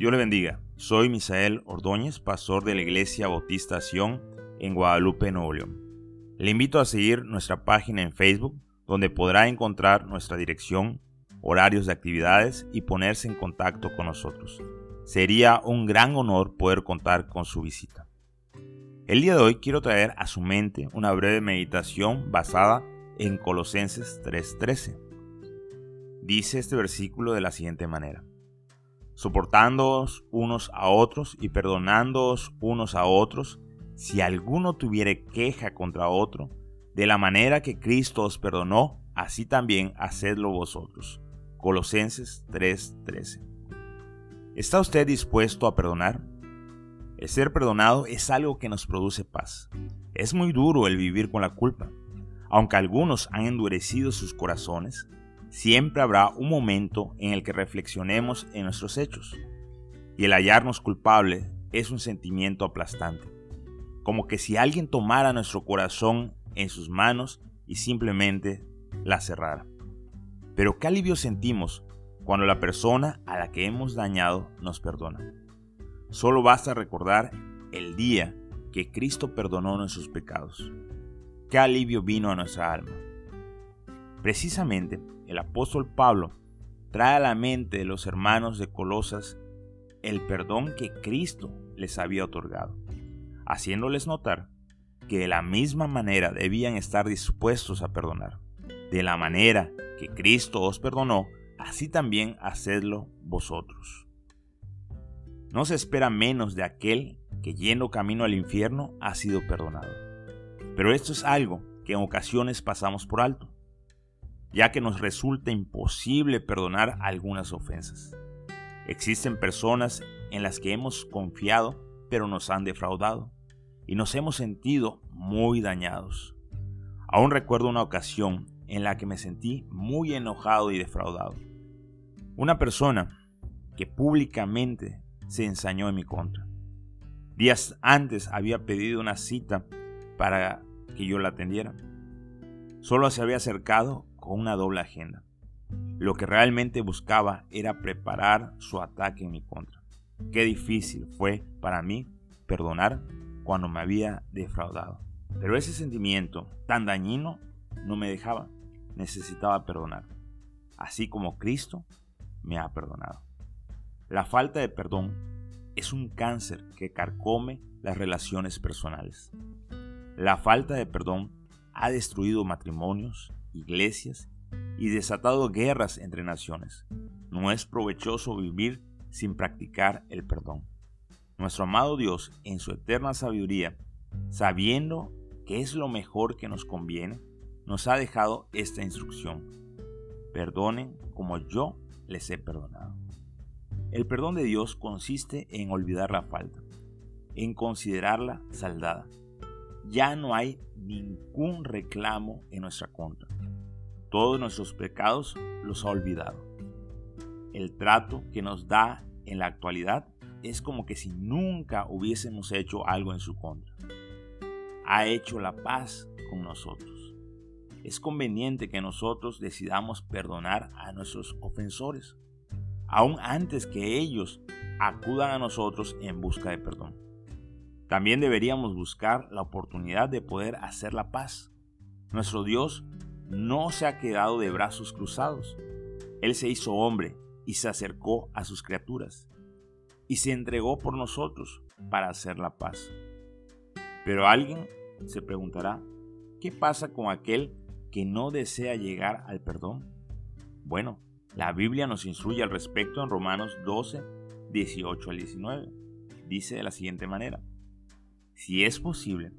Dios le bendiga. Soy Misael Ordóñez, pastor de la Iglesia Bautista Sion en Guadalupe, Nuevo León. Le invito a seguir nuestra página en Facebook, donde podrá encontrar nuestra dirección, horarios de actividades y ponerse en contacto con nosotros. Sería un gran honor poder contar con su visita. El día de hoy quiero traer a su mente una breve meditación basada en Colosenses 3:13. Dice este versículo de la siguiente manera soportándoos unos a otros y perdonándoos unos a otros, si alguno tuviere queja contra otro, de la manera que Cristo os perdonó, así también hacedlo vosotros. Colosenses 3:13. ¿Está usted dispuesto a perdonar? El ser perdonado es algo que nos produce paz. Es muy duro el vivir con la culpa. Aunque algunos han endurecido sus corazones, siempre habrá un momento en el que reflexionemos en nuestros hechos. Y el hallarnos culpable es un sentimiento aplastante, como que si alguien tomara nuestro corazón en sus manos y simplemente la cerrara. Pero qué alivio sentimos cuando la persona a la que hemos dañado nos perdona. Solo basta recordar el día que Cristo perdonó nuestros pecados. Qué alivio vino a nuestra alma. Precisamente el apóstol Pablo trae a la mente de los hermanos de Colosas el perdón que Cristo les había otorgado, haciéndoles notar que de la misma manera debían estar dispuestos a perdonar. De la manera que Cristo os perdonó, así también hacedlo vosotros. No se espera menos de aquel que yendo camino al infierno ha sido perdonado. Pero esto es algo que en ocasiones pasamos por alto ya que nos resulta imposible perdonar algunas ofensas. Existen personas en las que hemos confiado pero nos han defraudado y nos hemos sentido muy dañados. Aún recuerdo una ocasión en la que me sentí muy enojado y defraudado. Una persona que públicamente se ensañó en mi contra. Días antes había pedido una cita para que yo la atendiera. Solo se había acercado con una doble agenda. Lo que realmente buscaba era preparar su ataque en mi contra. Qué difícil fue para mí perdonar cuando me había defraudado. Pero ese sentimiento tan dañino no me dejaba. Necesitaba perdonar. Así como Cristo me ha perdonado. La falta de perdón es un cáncer que carcome las relaciones personales. La falta de perdón ha destruido matrimonios, iglesias y desatado guerras entre naciones. No es provechoso vivir sin practicar el perdón. Nuestro amado Dios, en su eterna sabiduría, sabiendo que es lo mejor que nos conviene, nos ha dejado esta instrucción. Perdonen como yo les he perdonado. El perdón de Dios consiste en olvidar la falta, en considerarla saldada. Ya no hay ningún reclamo en nuestra contra todos nuestros pecados los ha olvidado. El trato que nos da en la actualidad es como que si nunca hubiésemos hecho algo en su contra. Ha hecho la paz con nosotros. Es conveniente que nosotros decidamos perdonar a nuestros ofensores, aun antes que ellos acudan a nosotros en busca de perdón. También deberíamos buscar la oportunidad de poder hacer la paz. Nuestro Dios no se ha quedado de brazos cruzados. Él se hizo hombre y se acercó a sus criaturas y se entregó por nosotros para hacer la paz. Pero alguien se preguntará, ¿qué pasa con aquel que no desea llegar al perdón? Bueno, la Biblia nos instruye al respecto en Romanos 12, 18 al 19. Dice de la siguiente manera, si es posible,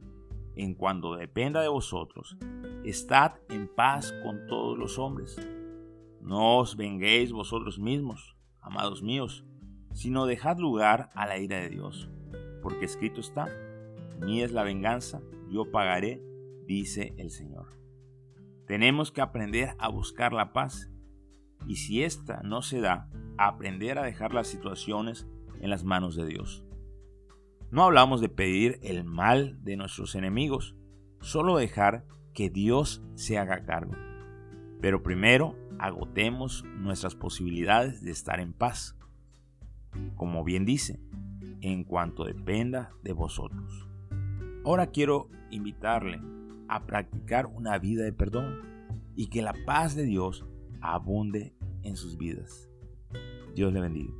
en cuanto dependa de vosotros, estad en paz con todos los hombres. No os venguéis vosotros mismos, amados míos, sino dejad lugar a la ira de Dios, porque escrito está, mía es la venganza, yo pagaré, dice el Señor. Tenemos que aprender a buscar la paz, y si ésta no se da, aprender a dejar las situaciones en las manos de Dios. No hablamos de pedir el mal de nuestros enemigos, solo dejar que Dios se haga cargo. Pero primero agotemos nuestras posibilidades de estar en paz. como bien dice, en cuanto dependa de vosotros. Ahora quiero invitarle a practicar una vida de perdón y que la paz de Dios abunde en sus vidas. Dios le bendiga.